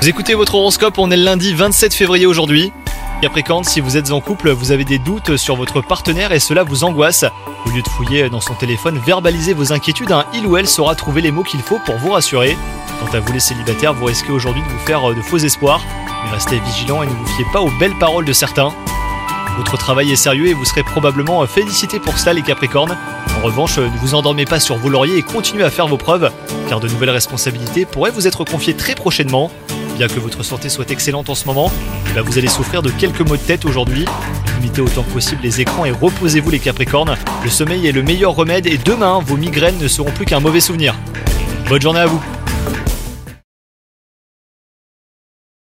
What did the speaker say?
Vous écoutez votre horoscope, on est le lundi 27 février aujourd'hui. Capricorne, si vous êtes en couple, vous avez des doutes sur votre partenaire et cela vous angoisse. Au lieu de fouiller dans son téléphone, verbalisez vos inquiétudes, un il ou elle saura trouver les mots qu'il faut pour vous rassurer. Quant à vous les célibataires, vous risquez aujourd'hui de vous faire de faux espoirs, mais restez vigilants et ne vous fiez pas aux belles paroles de certains. Votre travail est sérieux et vous serez probablement félicité pour cela les Capricornes. En revanche, ne vous endormez pas sur vos lauriers et continuez à faire vos preuves, car de nouvelles responsabilités pourraient vous être confiées très prochainement. Bien que votre santé soit excellente en ce moment, eh ben, vous allez souffrir de quelques maux de tête aujourd'hui. Limitez autant que possible les écrans et reposez-vous les Capricornes. Le sommeil est le meilleur remède et demain, vos migraines ne seront plus qu'un mauvais souvenir. Bonne journée à vous